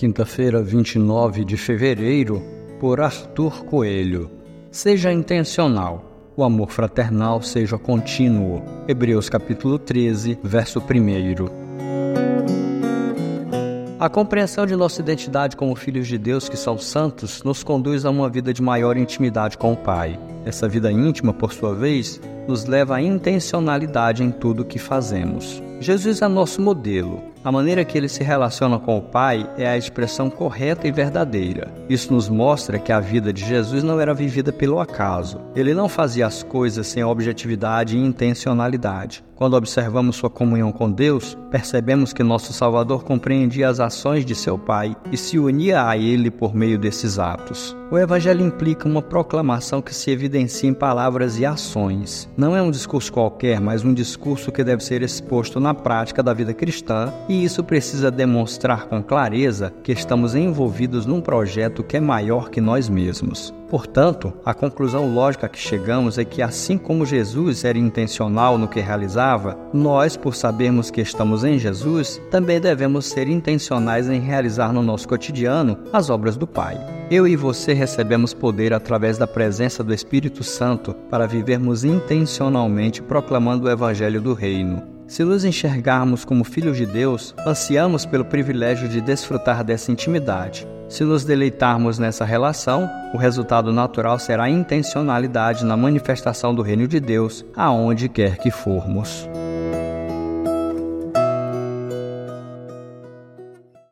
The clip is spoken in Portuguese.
quinta-feira, 29 de fevereiro, por Arthur Coelho. Seja intencional. O amor fraternal seja contínuo. Hebreus capítulo 13, verso 1. A compreensão de nossa identidade como filhos de Deus que são santos nos conduz a uma vida de maior intimidade com o Pai. Essa vida íntima, por sua vez, nos leva à intencionalidade em tudo o que fazemos. Jesus é nosso modelo. A maneira que ele se relaciona com o Pai é a expressão correta e verdadeira. Isso nos mostra que a vida de Jesus não era vivida pelo acaso. Ele não fazia as coisas sem objetividade e intencionalidade. Quando observamos sua comunhão com Deus, percebemos que nosso Salvador compreendia as ações de seu Pai e se unia a Ele por meio desses atos. O Evangelho implica uma proclamação que se evidencia em palavras e ações. Não é um discurso qualquer, mas um discurso que deve ser exposto na prática da vida cristã, e isso precisa demonstrar com clareza que estamos envolvidos num projeto que é maior que nós mesmos. Portanto, a conclusão lógica que chegamos é que, assim como Jesus era intencional no que realizava, nós, por sabermos que estamos em Jesus, também devemos ser intencionais em realizar no nosso cotidiano as obras do Pai. Eu e você recebemos poder através da presença do Espírito Santo para vivermos intencionalmente proclamando o Evangelho do Reino. Se nos enxergarmos como filhos de Deus, ansiamos pelo privilégio de desfrutar dessa intimidade. Se nos deleitarmos nessa relação, o resultado natural será a intencionalidade na manifestação do reino de Deus, aonde quer que formos.